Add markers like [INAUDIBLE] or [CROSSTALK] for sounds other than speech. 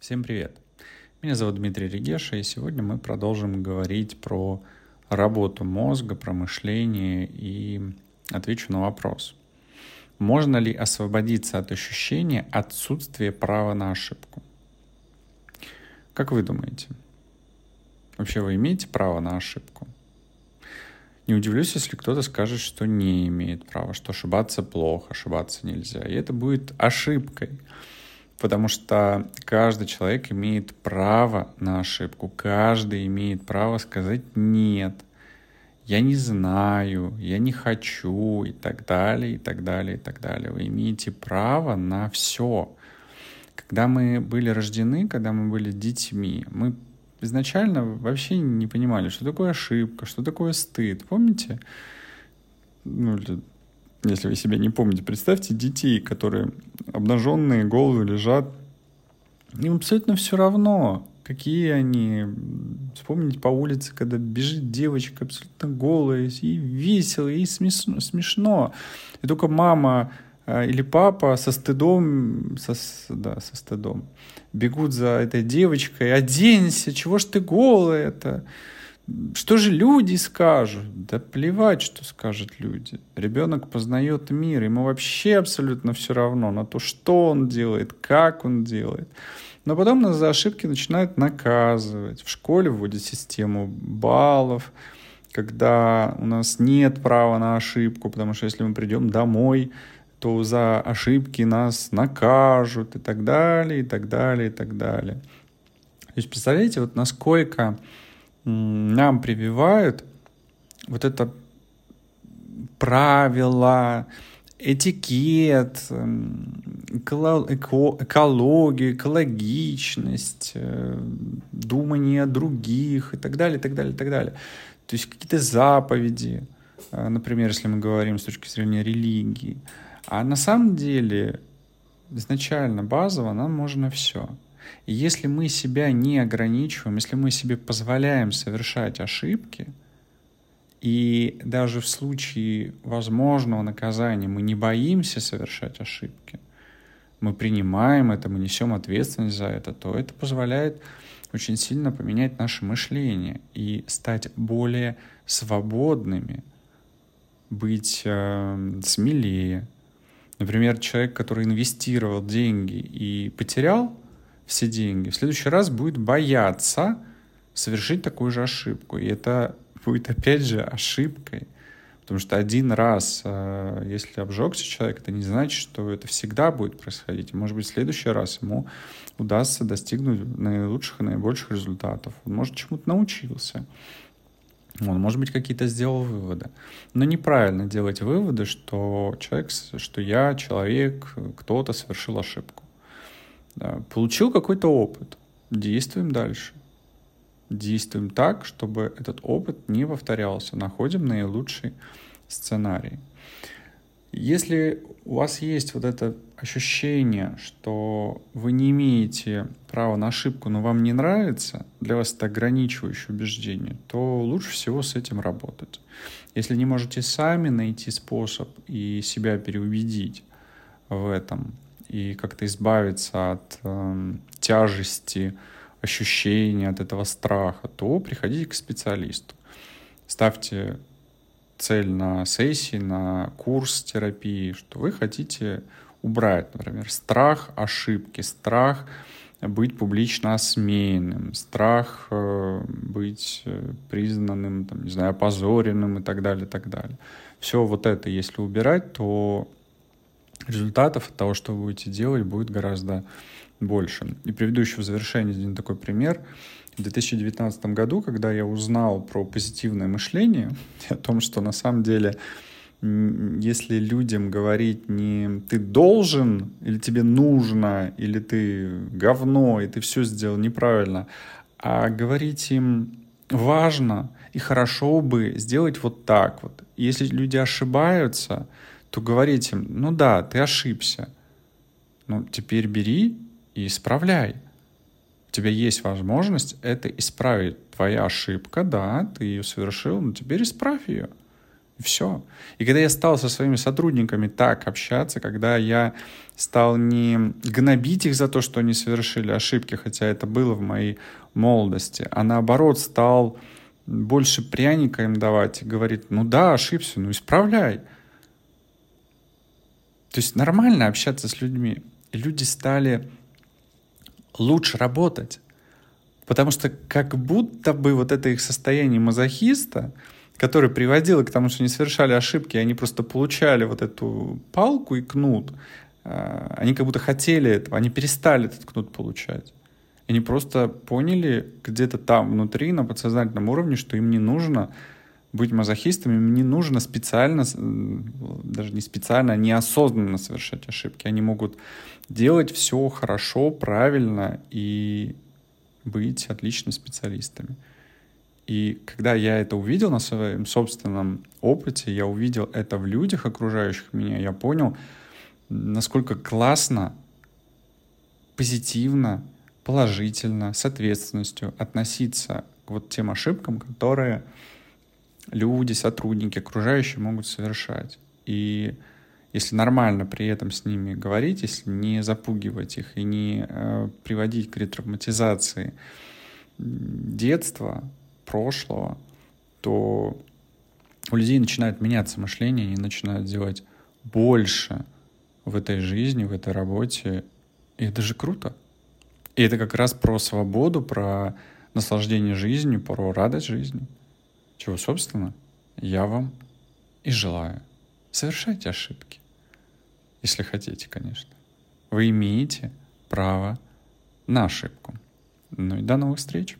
Всем привет! Меня зовут Дмитрий Регеша, и сегодня мы продолжим говорить про работу мозга, про мышление и отвечу на вопрос. Можно ли освободиться от ощущения отсутствия права на ошибку? Как вы думаете? Вообще вы имеете право на ошибку? Не удивлюсь, если кто-то скажет, что не имеет права, что ошибаться плохо, ошибаться нельзя. И это будет ошибкой потому что каждый человек имеет право на ошибку, каждый имеет право сказать «нет», «я не знаю», «я не хочу» и так далее, и так далее, и так далее. Вы имеете право на все. Когда мы были рождены, когда мы были детьми, мы изначально вообще не понимали, что такое ошибка, что такое стыд. Помните? Ну, если вы себя не помните, представьте детей, которые обнаженные, головы лежат. Им абсолютно все равно, какие они. Вспомните по улице, когда бежит девочка абсолютно голая, и весело, и смешно. И только мама а, или папа со стыдом, со, да, со стыдом, бегут за этой девочкой, оденься, чего ж ты голая это? Что же люди скажут? Да плевать, что скажут люди. Ребенок познает мир, ему вообще абсолютно все равно на то, что он делает, как он делает. Но потом нас за ошибки начинают наказывать. В школе вводят систему баллов, когда у нас нет права на ошибку, потому что если мы придем домой, то за ошибки нас накажут и так далее, и так далее, и так далее. То есть представляете, вот насколько нам прививают вот это правила, этикет, экологию, экологичность, э, думание о других и так далее, и так далее, и так далее. То есть какие-то заповеди, э, например, если мы говорим с точки зрения религии. А на самом деле изначально базово нам можно все. И если мы себя не ограничиваем, если мы себе позволяем совершать ошибки, и даже в случае возможного наказания мы не боимся совершать ошибки, мы принимаем это, мы несем ответственность за это, то это позволяет очень сильно поменять наше мышление и стать более свободными, быть э, смелее. Например, человек, который инвестировал деньги и потерял, все деньги, в следующий раз будет бояться совершить такую же ошибку. И это будет опять же ошибкой. Потому что один раз, э, если обжегся человек, это не значит, что это всегда будет происходить. Может быть, в следующий раз ему удастся достигнуть наилучших и наибольших результатов. Он, может, чему-то научился. Он, может быть, какие-то сделал выводы. Но неправильно делать выводы, что человек, что я, человек, кто-то совершил ошибку. Получил какой-то опыт, действуем дальше. Действуем так, чтобы этот опыт не повторялся. Находим наилучший сценарий. Если у вас есть вот это ощущение, что вы не имеете права на ошибку, но вам не нравится, для вас это ограничивающее убеждение, то лучше всего с этим работать. Если не можете сами найти способ и себя переубедить в этом, и как-то избавиться от э, тяжести ощущения, от этого страха, то приходите к специалисту. Ставьте цель на сессии, на курс терапии, что вы хотите убрать, например, страх ошибки, страх быть публично осмеянным, страх э, быть э, признанным, там, не знаю, опозоренным и так далее, и так далее. Все вот это, если убирать, то результатов от того, что вы будете делать, будет гораздо больше. И приведу еще в завершение один такой пример. В 2019 году, когда я узнал про позитивное мышление, [LAUGHS] о том, что на самом деле, если людям говорить не ты должен, или тебе нужно, или ты говно, и ты все сделал неправильно, а говорить им важно и хорошо бы сделать вот так вот. Если люди ошибаются, то говорить им, ну да, ты ошибся, ну теперь бери и исправляй. У тебя есть возможность это исправить. Твоя ошибка, да, ты ее совершил, но теперь исправь ее. И все. И когда я стал со своими сотрудниками так общаться, когда я стал не гнобить их за то, что они совершили ошибки, хотя это было в моей молодости, а наоборот стал больше пряника им давать и говорит, ну да, ошибся, ну исправляй. То есть нормально общаться с людьми. Люди стали лучше работать. Потому что как будто бы вот это их состояние мазохиста, которое приводило к тому, что они совершали ошибки, они просто получали вот эту палку и кнут, а, они как будто хотели этого, они перестали этот кнут получать. Они просто поняли где-то там внутри, на подсознательном уровне, что им не нужно быть мазохистами, им не нужно специально, даже не специально, а неосознанно совершать ошибки. Они могут делать все хорошо, правильно и быть отличными специалистами. И когда я это увидел на своем собственном опыте, я увидел это в людях, окружающих меня, я понял, насколько классно, позитивно, положительно, с ответственностью относиться к вот тем ошибкам, которые люди, сотрудники, окружающие могут совершать. И если нормально при этом с ними говорить, если не запугивать их и не э, приводить к ретравматизации детства, прошлого, то у людей начинает меняться мышление, они начинают делать больше в этой жизни, в этой работе. И это же круто. И это как раз про свободу, про наслаждение жизнью, про радость жизни. Чего, собственно, я вам и желаю. Совершайте ошибки. Если хотите, конечно. Вы имеете право на ошибку. Ну и до новых встреч.